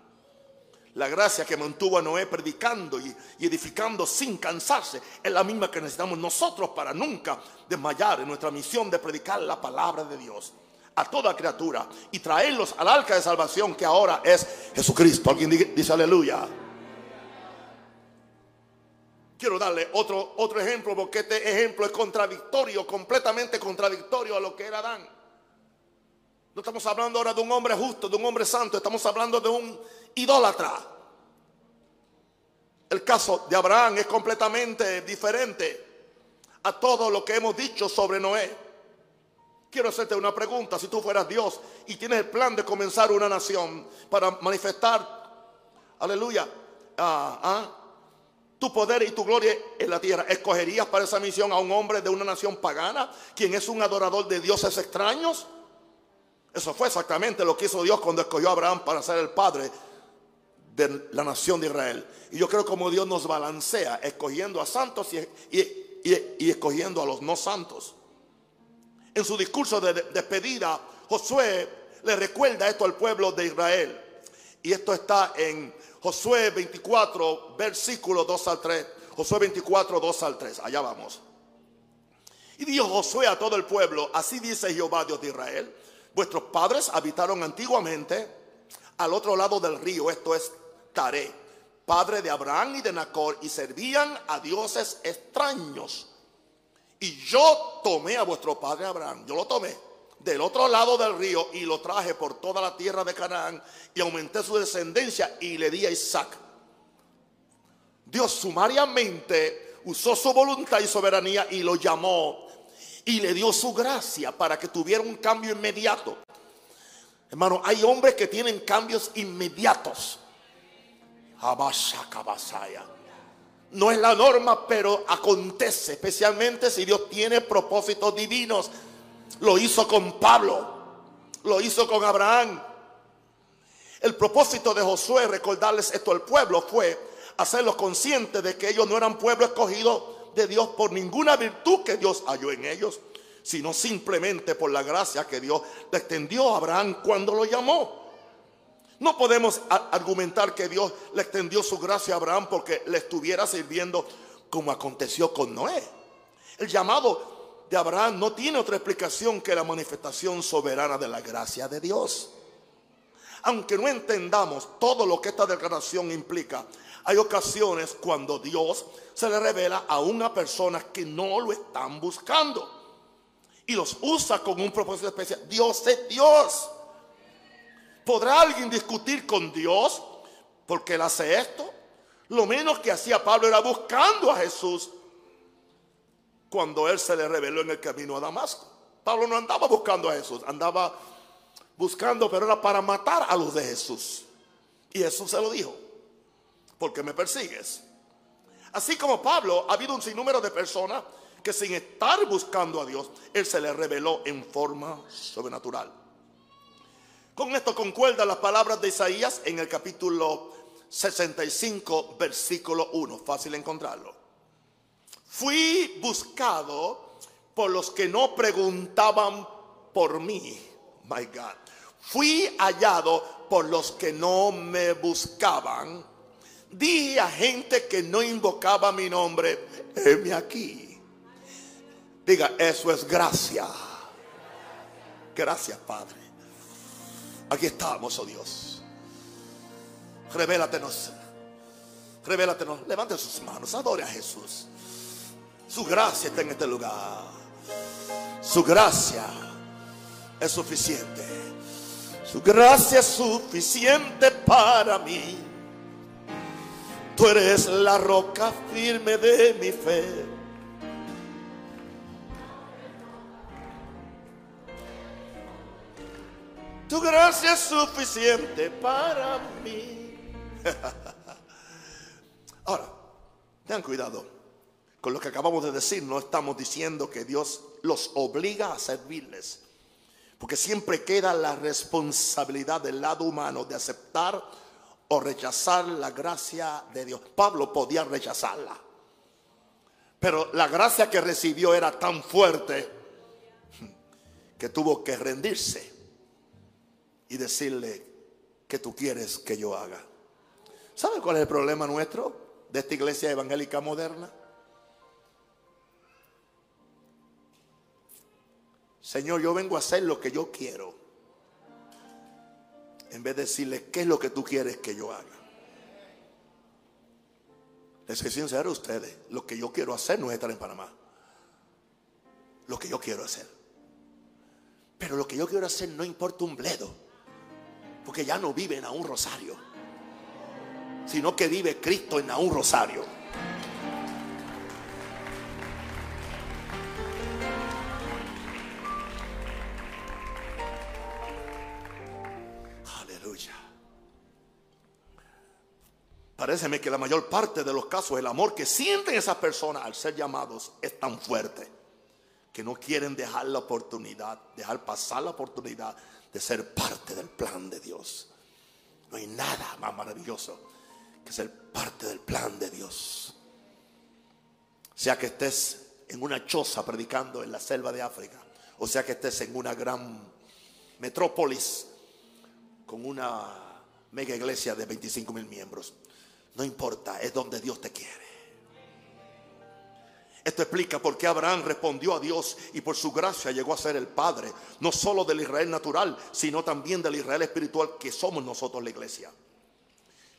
La gracia que mantuvo a Noé predicando y, edificando sin cansarse es la misma que necesitamos nosotros para nunca desmayar en nuestra misión de predicar la palabra de Dios a toda criatura y traerlos al arca de salvación que ahora es Jesucristo. Alguien dice aleluya. Quiero darle otro, otro ejemplo porque este ejemplo es contradictorio, completamente contradictorio a lo que era Adán. No estamos hablando ahora de un hombre justo, de un hombre santo, estamos hablando de un idólatra. El caso de Abraham es completamente diferente a todo lo que hemos dicho sobre Noé. Quiero hacerte una pregunta. Si tú fueras Dios y tienes el plan de comenzar una nación para manifestar, aleluya, ah, ah, tu poder y tu gloria en la tierra, ¿escogerías para esa misión a un hombre de una nación pagana, quien es un adorador de dioses extraños? Eso fue exactamente lo que hizo Dios cuando escogió a Abraham para ser el padre de la nación de Israel. Y yo creo como Dios nos balancea, escogiendo a santos y, escogiendo a los no santos. En su discurso de despedida, Josué le recuerda esto al pueblo de Israel. Y esto está en Josué 24, versículo 2 al 3. Josué 24, 2 al 3. Allá vamos. Y dijo Josué a todo el pueblo, así dice Jehová Dios de Israel Vuestros padres habitaron antiguamente al otro lado del río, esto es Taré, padre de Abraham y de Nacor, y servían a dioses extraños. Y yo tomé a vuestro padre Abraham, yo lo tomé del otro lado del río y lo traje por toda la tierra de Canaán y aumenté su descendencia y le di a Isaac. Dios sumariamente usó su voluntad y soberanía y lo llamó y le dio su gracia para que tuviera un cambio inmediato. Hermano, hay hombres que tienen cambios inmediatos. No es la norma, pero acontece, especialmente si Dios tiene propósitos divinos. Lo hizo con Pablo, lo hizo con Abraham. El propósito de Josué, recordarles esto al pueblo, fue hacerlos conscientes de que ellos no eran pueblo escogido de Dios por ninguna virtud que Dios halló en ellos, sino simplemente por la gracia que Dios le extendió a Abraham cuando lo llamó. No podemos argumentar que Dios le extendió su gracia a Abraham porque le estuviera sirviendo como aconteció con Noé. El llamado de Abraham no tiene otra explicación que la manifestación soberana de la gracia de Dios. Aunque no entendamos todo lo que esta declaración implica, hay ocasiones cuando Dios se le revela a una persona que no lo están buscando y los usa con un propósito especial. Dios es Dios. ¿Podrá alguien discutir con Dios porque Él hace esto? Lo menos que hacía Pablo era buscando a Jesús cuando Él se le reveló en el camino a Damasco. Pablo no andaba buscando a Jesús, andaba buscando, pero era para matar a los de Jesús. Y Jesús se lo dijo, porque me persigues. Así como Pablo, ha habido un sinnúmero de personas que sin estar buscando a Dios, Él se le reveló en forma sobrenatural. Con esto concuerdan las palabras de Isaías en el capítulo 65, versículo 1. Fácil encontrarlo. Fui buscado por los que no preguntaban por mí. My God. Fui hallado por los que no me buscaban. Dije a gente que no invocaba mi nombre, heme aquí. Diga, eso es gracia. Gracias, Padre. Aquí estamos, oh Dios. Revélatenos. Revélatenos. Levante sus manos. Adore a Jesús. Su gracia está en este lugar. Su gracia es suficiente. Su gracia es suficiente para mí. Tú eres la roca firme de mi fe. Tu gracia es suficiente para mí. Ahora, tengan cuidado con lo que acabamos de decir. No estamos diciendo que Dios los obliga a servirles. Porque siempre queda la responsabilidad del lado humano de aceptar o rechazar la gracia de Dios. Pablo podía rechazarla. Pero la gracia que recibió era tan fuerte que tuvo que rendirse y decirle que tú quieres que yo haga. ¿Sabe cuál es el problema nuestro de esta iglesia evangélica moderna? Señor, yo vengo a hacer lo que yo quiero. En vez de decirle, ¿qué es lo que tú quieres que yo haga? Les soy sincero a ustedes, lo que yo quiero hacer no es estar en Panamá. Lo que yo quiero hacer. Pero lo que yo quiero hacer no importa un bledo. Porque ya no vive en un rosario, sino que vive Cristo en un rosario. Aleluya. Pareceme que la mayor parte de los casos el amor que sienten esas personas al ser llamados es tan fuerte que no quieren dejar la oportunidad, dejar pasar la oportunidad de ser parte del plan de Dios. No hay nada más maravilloso que ser parte del plan de Dios. Sea que estés en una choza predicando en la selva de África, o sea que estés en una gran metrópolis con una mega iglesia de 25 mil miembros. No importa, es donde Dios te quiere. Esto explica por qué Abraham respondió a Dios y por su gracia llegó a ser el padre, no solo del Israel natural, sino también del Israel espiritual que somos nosotros la iglesia.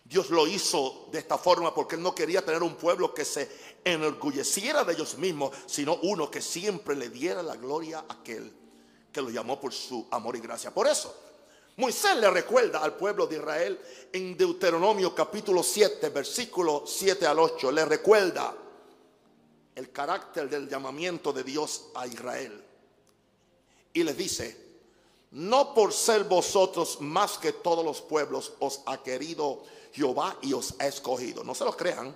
Dios lo hizo de esta forma porque Él no quería tener un pueblo que se enorgulleciera de ellos mismos, sino uno que siempre le diera la gloria a aquel que lo llamó por su amor y gracia. Por eso, Moisés le recuerda al pueblo de Israel en Deuteronomio capítulo 7, versículo 7 al 8, le recuerda el carácter del llamamiento de Dios a Israel. Y les dice, no por ser vosotros más que todos los pueblos os ha querido Jehová y os ha escogido. No se lo crean,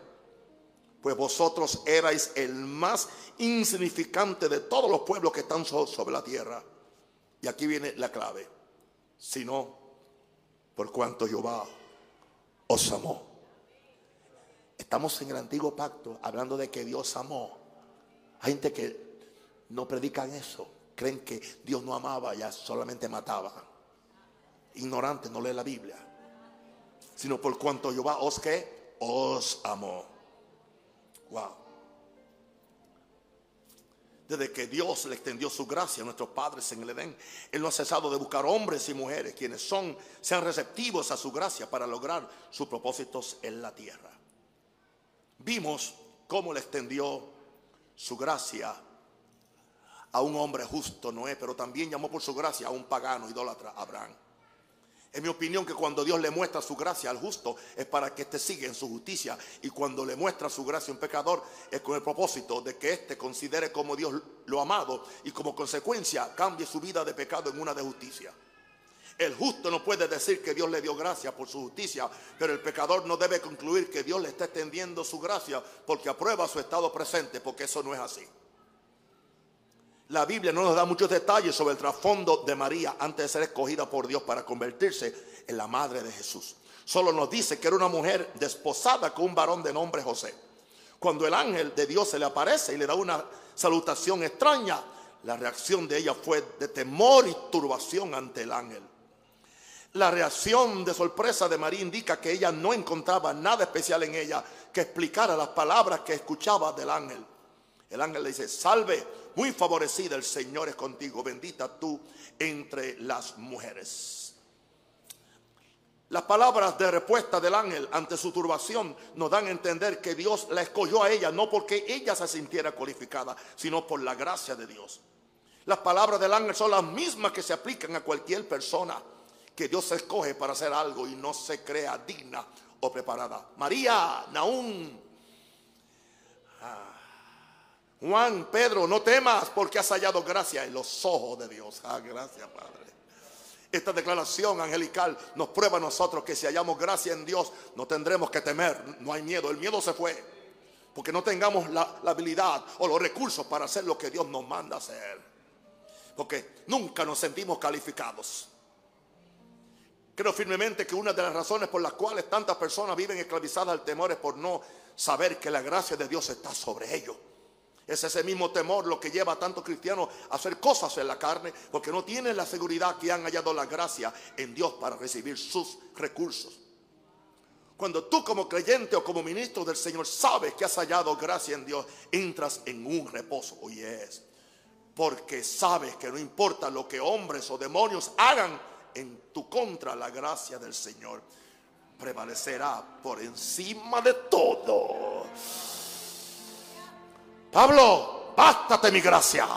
pues vosotros erais el más insignificante de todos los pueblos que están sobre la tierra. Y aquí viene la clave, sino por cuanto Jehová os amó. Estamos en el antiguo pacto hablando de que Dios amó. Hay gente que no predican eso creen que Dios no amaba, ya solamente mataba. Ignorante, no lee la Biblia. Sino por cuanto Jehová os que os amó. Wow. Desde que Dios le extendió su gracia a nuestros padres en el Edén, Él no ha cesado de buscar hombres y mujeres quienes son, sean receptivos a su gracia para lograr sus propósitos en la tierra. Vimos cómo le extendió su gracia a un hombre justo, Noé, pero también llamó por su gracia a un pagano, idólatra, Abraham. En mi opinión que cuando Dios le muestra su gracia al justo es para que éste siga en su justicia y cuando le muestra su gracia a un pecador es con el propósito de que éste considere como Dios lo amado y como consecuencia cambie su vida de pecado en una de justicia. El justo no puede decir que Dios le dio gracia por su justicia, pero el pecador no debe concluir que Dios le está extendiendo su gracia porque aprueba su estado presente, porque eso no es así. La Biblia no nos da muchos detalles sobre el trasfondo de María antes de ser escogida por Dios para convertirse en la madre de Jesús. Solo nos dice que era una mujer desposada con un varón de nombre José. Cuando el ángel de Dios se le aparece y le da una salutación extraña, la reacción de ella fue de temor y turbación ante el ángel. La reacción de sorpresa de María indica que ella no encontraba nada especial en ella que explicara las palabras que escuchaba del ángel. El ángel le dice, salve, muy favorecida, el Señor es contigo, bendita tú entre las mujeres. Las palabras de respuesta del ángel ante su turbación nos dan a entender que Dios la escogió a ella, no porque ella se sintiera cualificada, sino por la gracia de Dios. Las palabras del ángel son las mismas que se aplican a cualquier persona que Dios escoge para hacer algo y no se crea digna o preparada. María, Naún, ah, Juan, Pedro, no temas porque has hallado gracia en los ojos de Dios. Ah, gracias, Padre. Esta declaración angelical nos prueba a nosotros que si hallamos gracia en Dios, no tendremos que temer. No hay miedo. El miedo se fue. Porque no tengamos la, la habilidad o los recursos para hacer lo que Dios nos manda hacer. Porque nunca nos sentimos calificados. Creo firmemente que una de las razones por las cuales tantas personas viven esclavizadas al temor es por no saber que la gracia de Dios está sobre ellos. Es ese mismo temor lo que lleva a tantos cristianos a hacer cosas en la carne porque no tienen la seguridad que han hallado la gracia en Dios para recibir sus recursos. Cuando tú como creyente o como ministro del Señor sabes que has hallado gracia en Dios, entras en un reposo. Oye, es porque sabes que no importa lo que hombres o demonios hagan en tu contra, la gracia del Señor prevalecerá por encima de todo. Pablo, bástate mi gracia.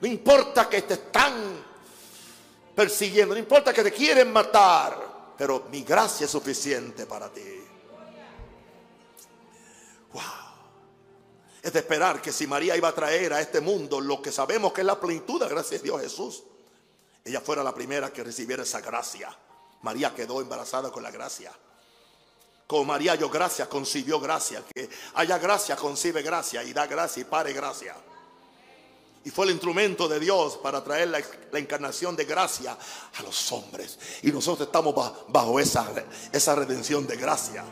No importa que te están persiguiendo, no importa que te quieren matar, pero mi gracia es suficiente para ti. Wow. Es de esperar que si María iba a traer a este mundo lo que sabemos que es la plenitud de gracia de Dios Jesús, ella fuera la primera que recibiera esa gracia. María quedó embarazada con la gracia. Como María yo gracia, concibió gracia. Que haya gracia, concibe gracia y da gracia y pare gracia. Y fue el instrumento de Dios para traer la, encarnación de gracia a los hombres. Y nosotros estamos bajo, esa, esa redención de gracia.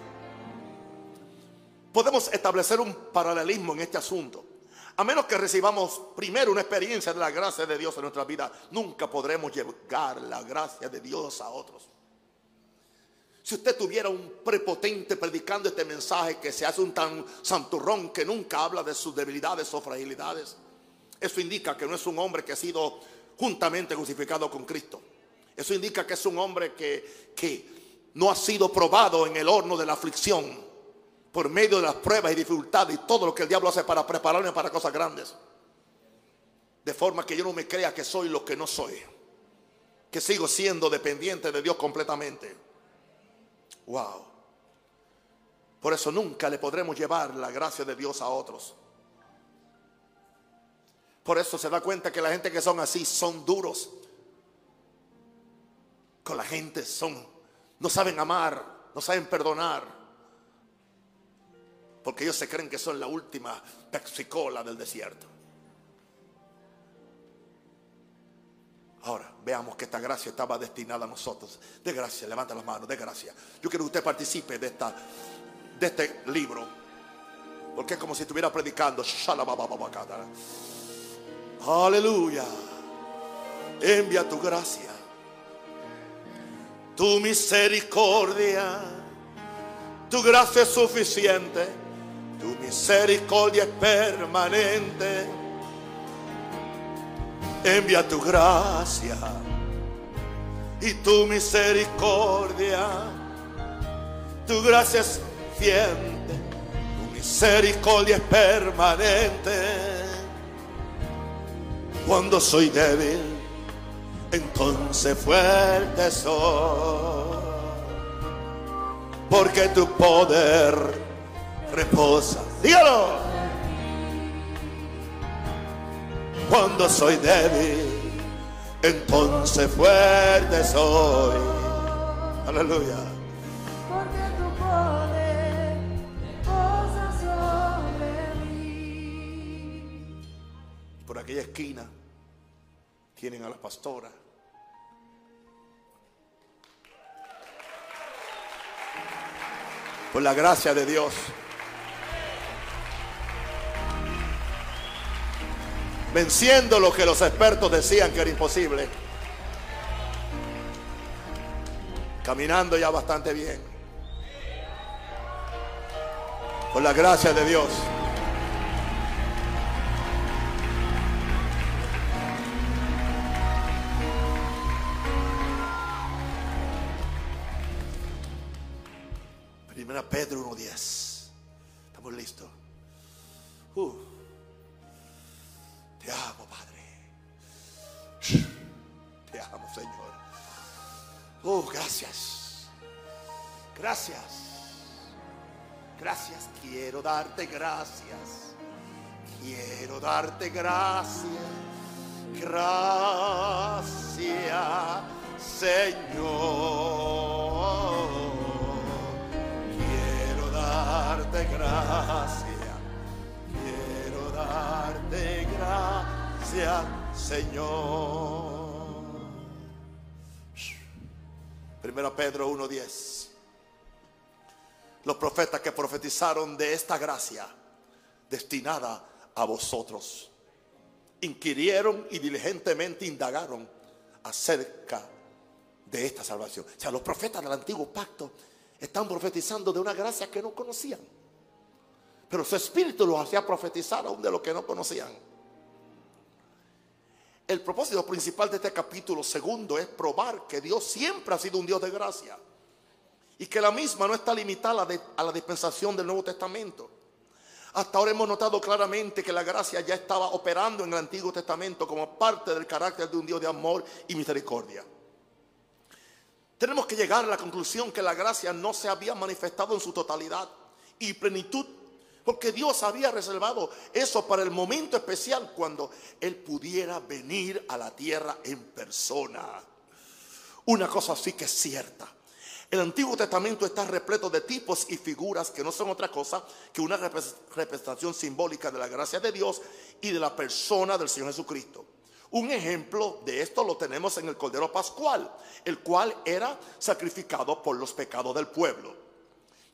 Podemos establecer un paralelismo en este asunto. A menos que recibamos primero una experiencia de la gracia de Dios en nuestra vida, nunca podremos llegar la gracia de Dios a otros. Si usted tuviera un prepotente predicando este mensaje que se hace un tan santurrón que nunca habla de sus debilidades o fragilidades, eso indica que no es un hombre que ha sido juntamente crucificado con Cristo. Eso indica que es un hombre que, que no ha sido probado en el horno de la aflicción por medio de las pruebas y dificultades y todo lo que el diablo hace para prepararme para cosas grandes. De forma que yo no me crea que soy lo que no soy. Que sigo siendo dependiente de Dios completamente. Wow. Por eso nunca le podremos llevar la gracia de Dios a otros. Por eso se da cuenta que la gente que son así son duros. Con la gente son, no saben amar, no saben perdonar. Porque ellos se creen que son la última pexicola del desierto. Ahora, veamos que esta gracia estaba destinada a nosotros. De gracia, levanta las manos, de gracia. Yo quiero que usted participe de, esta, de este libro. Porque es como si estuviera predicando. Aleluya. Envía tu gracia. Tu misericordia. Tu gracia es suficiente. Tu misericordia es permanente envía tu gracia y tu misericordia. Tu gracia es tu misericordia es permanente. Cuando soy débil, entonces fuerte soy. Porque tu poder reposa. Dígalo cuando soy débil, entonces fuerte soy. Aleluya. Porque tu poder posa sobre mí. Por aquella esquina tienen a la pastora. Por la gracia de Dios. Venciendo lo que los expertos decían que era imposible. Caminando ya bastante bien. Por la gracia de Dios. Gracias. Quiero darte gracias. Gracias, Señor. Quiero darte gracias darte gracias, Señor. Primero Pedro 1.10. Los profetas que profetizaron de esta gracia destinada a vosotros, inquirieron y diligentemente indagaron acerca de esta salvación. O sea, los profetas del antiguo pacto están profetizando de una gracia que no conocían. Pero su espíritu los hacía profetizar aún de lo que no conocían. El propósito principal de este capítulo segundo es probar que Dios siempre ha sido un Dios de gracia. Y que la misma no está limitada a la dispensación del Nuevo Testamento. Hasta ahora hemos notado claramente que la gracia ya estaba operando en el Antiguo Testamento como parte del carácter de un Dios de amor y misericordia. Tenemos que llegar a la conclusión que la gracia no se había manifestado en su totalidad y plenitud porque Dios había reservado eso para el momento especial cuando Él pudiera venir a la tierra en persona. Una cosa sí que es cierta. El Antiguo Testamento está repleto de tipos y figuras que no son otra cosa que una representación simbólica de la gracia de Dios y de la persona del Señor Jesucristo. Un ejemplo de esto lo tenemos en el Cordero Pascual, el cual era sacrificado por los pecados del pueblo.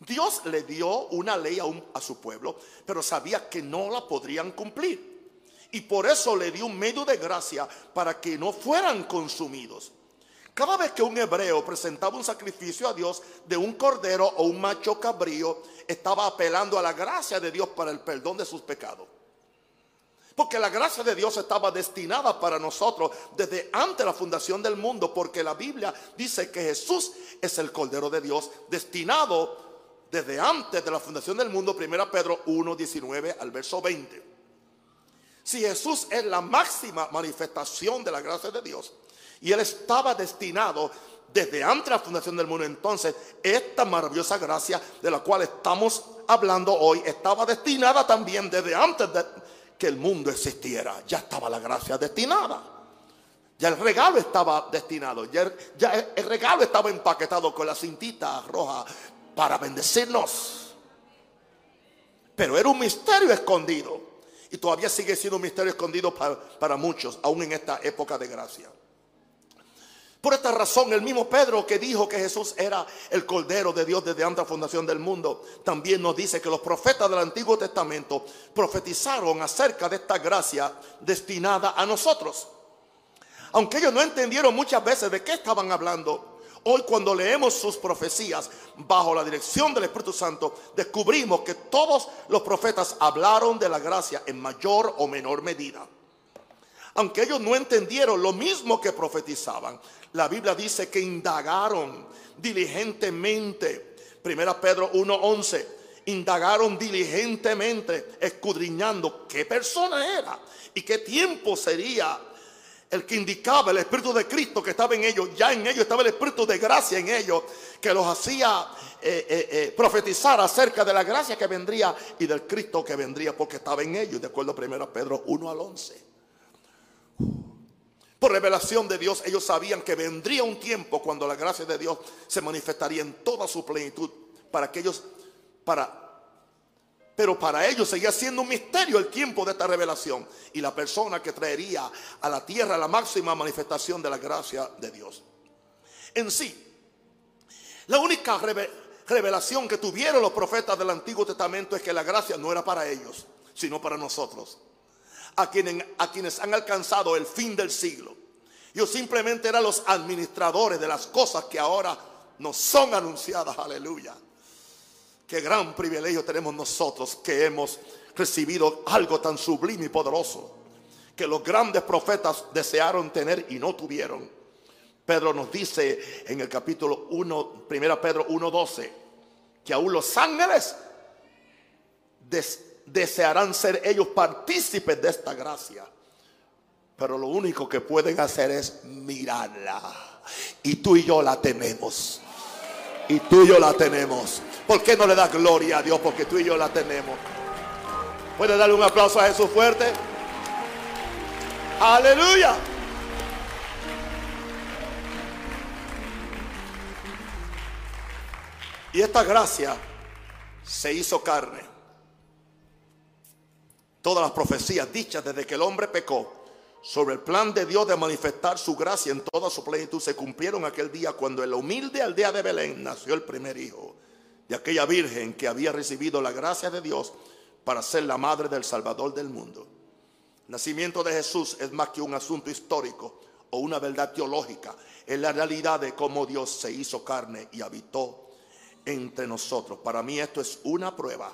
Dios le dio una ley a, su pueblo, pero sabía que no la podrían cumplir. Y por eso le dio un medio de gracia para que no fueran consumidos. Cada vez que un hebreo presentaba un sacrificio a Dios de un cordero o un macho cabrío, estaba apelando a la gracia de Dios para el perdón de sus pecados. Porque la gracia de Dios estaba destinada para nosotros desde antes de la fundación del mundo, porque la Biblia dice que Jesús es el Cordero de Dios destinado desde antes de la fundación del mundo, 1 Pedro 1, 19 al verso 20. Si Jesús es la máxima manifestación de la gracia de Dios y Él estaba destinado desde antes de la fundación del mundo, entonces esta maravillosa gracia de la cual estamos hablando hoy estaba destinada también desde antes de que el mundo existiera. Ya estaba la gracia destinada. Ya el regalo estaba destinado. Ya el, regalo estaba empaquetado con la cintita roja para bendecirnos. Pero era un misterio escondido. Y todavía sigue siendo un misterio escondido para, para muchos, aún en esta época de gracia. Por esta razón, el mismo Pedro que dijo que Jesús era el Cordero de Dios desde antes de la fundación del mundo, también nos dice que los profetas del Antiguo Testamento profetizaron acerca de esta gracia destinada a nosotros. Aunque ellos no entendieron muchas veces de qué estaban hablando, hoy cuando leemos sus profecías bajo la dirección del Espíritu Santo, descubrimos que todos los profetas hablaron de la gracia en mayor o menor medida aunque ellos no entendieron lo mismo que profetizaban, la Biblia dice que indagaron diligentemente. Primera Pedro 1:11. Indagaron diligentemente, escudriñando qué persona era y qué tiempo sería el que indicaba el Espíritu de Cristo que estaba en ellos. Ya en ellos estaba el Espíritu de gracia en ellos, que los hacía eh, eh, eh, profetizar acerca de la gracia que vendría y del Cristo que vendría, porque estaba en ellos, de acuerdo a 1 Pedro 1 al 11. Por revelación de Dios, ellos sabían que vendría un tiempo cuando la gracia de Dios se manifestaría en toda su plenitud para que ellos, para, pero para ellos seguía siendo un misterio el tiempo de esta revelación y la persona que traería a la tierra la máxima manifestación de la gracia de Dios. En sí, la única revelación que tuvieron los profetas del Antiguo Testamento es que la gracia no era para ellos, sino para nosotros a quienes, a quienes han alcanzado el fin del siglo. Ellos simplemente eran los administradores de las cosas que ahora nos son anunciadas. Aleluya. Qué gran privilegio tenemos nosotros que hemos recibido algo tan sublime y poderoso que los grandes profetas desearon tener y no tuvieron. Pedro nos dice en el capítulo 1, 1 Pedro 1:12, que aún los ángeles desearán ser ellos partícipes de esta gracia. Pero lo único que pueden hacer es mirarla. Y tú y yo la tenemos. Y tú y yo la tenemos. ¿Por qué no le das gloria a Dios? Porque tú y yo la tenemos. ¿Puede darle un aplauso a Jesús fuerte? Aleluya. Y esta gracia se hizo carne todas las profecías dichas desde que el hombre pecó sobre el plan de Dios de manifestar su gracia en toda su plenitud se cumplieron aquel día cuando en la humilde aldea de Belén nació el primer hijo de aquella virgen que había recibido la gracia de Dios para ser la madre del Salvador del mundo. El nacimiento de Jesús es más que un asunto histórico o una verdad teológica, es la realidad de cómo Dios se hizo carne y habitó entre nosotros. Para mí esto es una prueba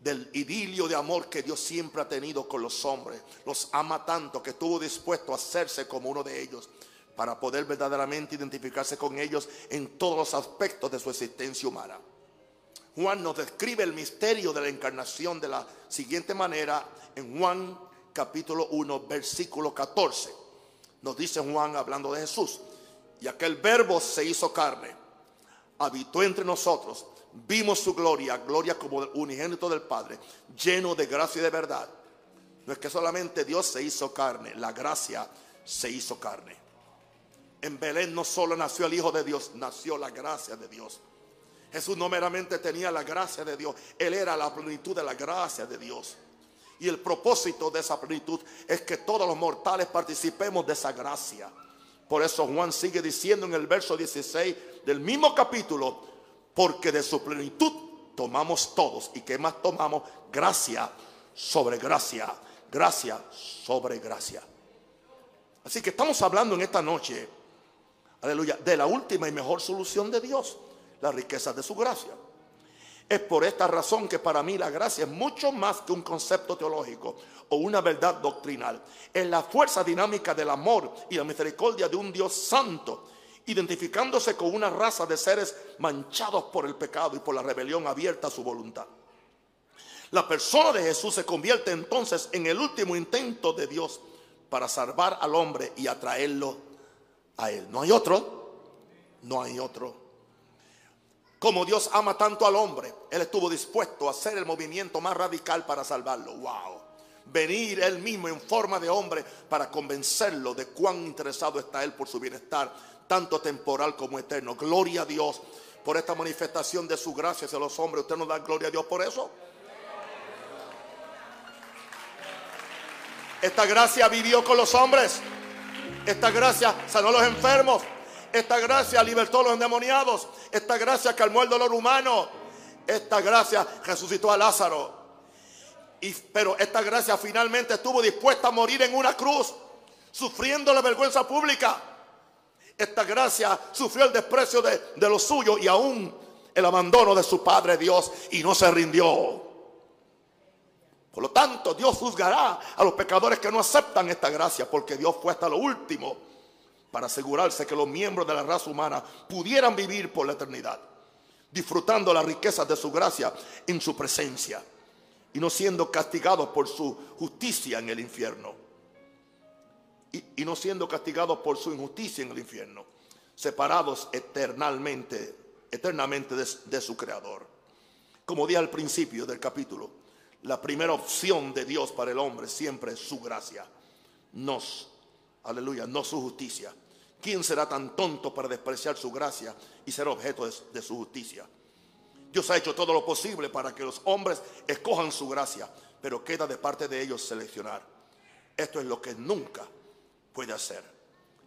del idilio de amor que Dios siempre ha tenido con los hombres. Los ama tanto que estuvo dispuesto a hacerse como uno de ellos para poder verdaderamente identificarse con ellos en todos los aspectos de su existencia humana. Juan nos describe el misterio de la encarnación de la siguiente manera en Juan capítulo 1 versículo 14. Nos dice Juan hablando de Jesús, y aquel verbo se hizo carne, habitó entre nosotros vimos su gloria, gloria como el unigénito del Padre, lleno de gracia y de verdad. No es que solamente Dios se hizo carne, la gracia se hizo carne. En Belén no solo nació el Hijo de Dios, nació la gracia de Dios. Jesús no meramente tenía la gracia de Dios, Él era la plenitud de la gracia de Dios. Y el propósito de esa plenitud es que todos los mortales participemos de esa gracia. Por eso Juan sigue diciendo en el verso 16 del mismo capítulo, porque de su plenitud tomamos todos. ¿Y que más tomamos? Gracia sobre gracia, gracia sobre gracia. Así que estamos hablando en esta noche, aleluya, de la última y mejor solución de Dios, la riqueza de su gracia. Es por esta razón que para mí la gracia es mucho más que un concepto teológico o una verdad doctrinal. Es la fuerza dinámica del amor y la misericordia de un Dios santo identificándose con una raza de seres manchados por el pecado y por la rebelión abierta a su voluntad. La persona de Jesús se convierte entonces en el último intento de Dios para salvar al hombre y atraerlo a Él. No hay otro, no hay otro. Como Dios ama tanto al hombre, Él estuvo dispuesto a hacer el movimiento más radical para salvarlo. Wow. Venir Él mismo en forma de hombre para convencerlo de cuán interesado está Él por su bienestar, tanto temporal como eterno. Gloria a Dios por esta manifestación de su gracia hacia los hombres. ¿Usted nos da gloria a Dios por eso? Esta gracia vivió con los hombres. Esta gracia sanó a los enfermos. Esta gracia libertó a los endemoniados. Esta gracia calmó el dolor humano. Esta gracia resucitó a Lázaro. Y, pero esta gracia finalmente estuvo dispuesta a morir en una cruz, sufriendo la vergüenza pública. Esta gracia sufrió el desprecio de, de lo suyo y aún el abandono de su Padre Dios y no se rindió. Por lo tanto, Dios juzgará a los pecadores que no aceptan esta gracia, porque Dios fue hasta lo último para asegurarse que los miembros de la raza humana pudieran vivir por la eternidad, disfrutando las riquezas de su gracia en su presencia y no siendo castigados por su justicia en el infierno. Y, no siendo castigados por su injusticia en el infierno, separados eternamente, eternamente de, su Creador. Como dije al principio del capítulo, la primera opción de Dios para el hombre siempre es su gracia, nos, aleluya, no su justicia. ¿Quién será tan tonto para despreciar su gracia y ser objeto de su justicia? Dios ha hecho todo lo posible para que los hombres escojan su gracia, pero queda de parte de ellos seleccionar. Esto es lo que nunca puede hacer.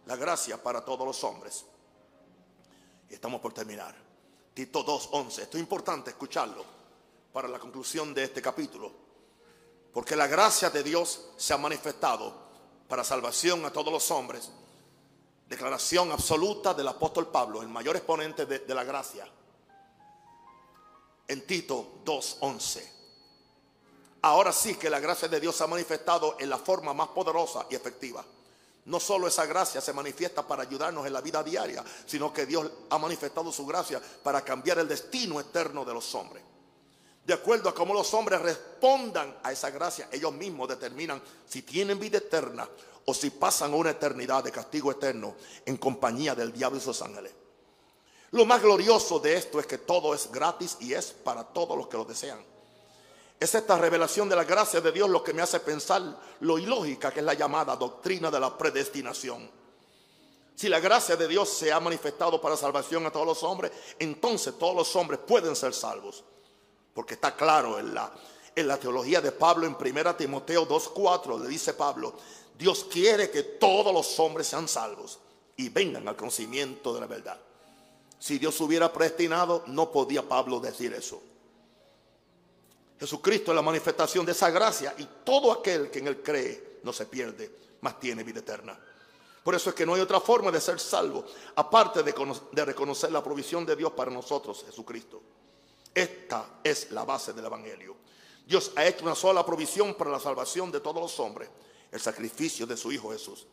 La gracia para todos los hombres. Estamos por terminar. Tito 2.11. Esto es importante escucharlo para la conclusión de este capítulo. Porque la gracia de Dios se ha manifestado para salvación a todos los hombres. Declaración absoluta del apóstol Pablo, el mayor exponente de, de la gracia en Tito 2.11. Ahora sí que la gracia de Dios se ha manifestado en la forma más poderosa y efectiva. No solo esa gracia se manifiesta para ayudarnos en la vida diaria, sino que Dios ha manifestado su gracia para cambiar el destino eterno de los hombres. De acuerdo a cómo los hombres respondan a esa gracia, ellos mismos determinan si tienen vida eterna o si pasan una eternidad de castigo eterno en compañía del diablo y sus ángeles. Lo más glorioso de esto es que todo es gratis y es para todos los que lo desean. Es esta revelación de la gracia de Dios lo que me hace pensar lo ilógica que es la llamada doctrina de la predestinación. Si la gracia de Dios se ha manifestado para salvación a todos los hombres, entonces todos los hombres pueden ser salvos. Porque está claro en la, en la teología de Pablo en 1 Timoteo 2.4, le dice Pablo, Dios quiere que todos los hombres sean salvos y vengan al conocimiento de la verdad. Si Dios hubiera predestinado, no podía Pablo decir eso. Jesucristo es la manifestación de esa gracia y todo aquel que en él cree no se pierde, mas tiene vida eterna. Por eso es que no hay otra forma de ser salvo, aparte de, reconocer la provisión de Dios para nosotros, Jesucristo. Esta es la base del Evangelio. Dios ha hecho una sola provisión para la salvación de todos los hombres, el sacrificio de su Hijo Jesús.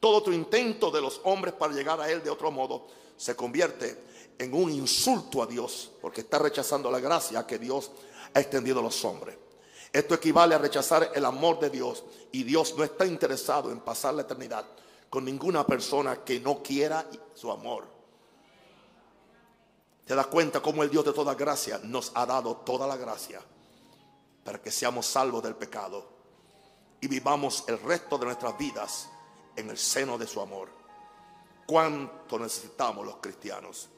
Todo otro intento de los hombres para llegar a Él de otro modo se convierte en un insulto a Dios, porque está rechazando la gracia que Dios ha extendido a los hombres. Esto equivale a rechazar el amor de Dios y Dios no está interesado en pasar la eternidad con ninguna persona que no quiera su amor. Te das cuenta cómo el Dios de toda gracia nos ha dado toda la gracia para que seamos salvos del pecado y vivamos el resto de nuestras vidas en el seno de su amor. Cuánto necesitamos los cristianos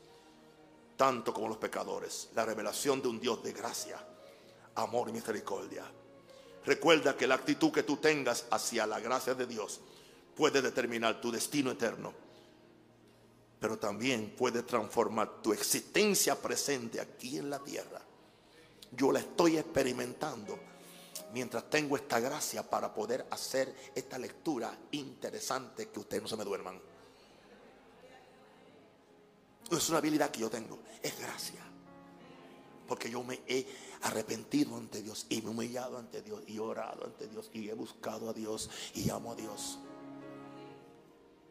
tanto como los pecadores, la revelación de un Dios de gracia, amor y misericordia. Recuerda que la actitud que tú tengas hacia la gracia de Dios puede determinar tu destino eterno, pero también puede transformar tu existencia presente aquí en la tierra. Yo la estoy experimentando mientras tengo esta gracia para poder hacer esta lectura interesante que ustedes no se me duerman. No es una habilidad que yo tengo, es gracia. Porque yo me he arrepentido ante Dios y me he humillado ante Dios y he orado ante Dios y he buscado a Dios y amo a Dios.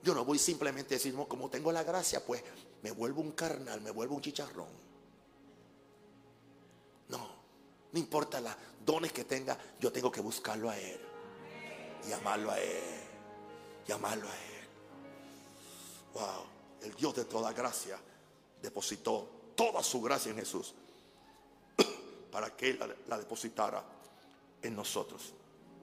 Yo no voy simplemente a decir, como tengo la gracia, pues me vuelvo un carnal, me vuelvo un chicharrón. No, no importa los dones que tenga, yo tengo que buscarlo a Él y amarlo a Él y amarlo a Él. Wow, el Dios de toda gracia depositó toda su gracia en Jesús para que Él la, la depositara en nosotros.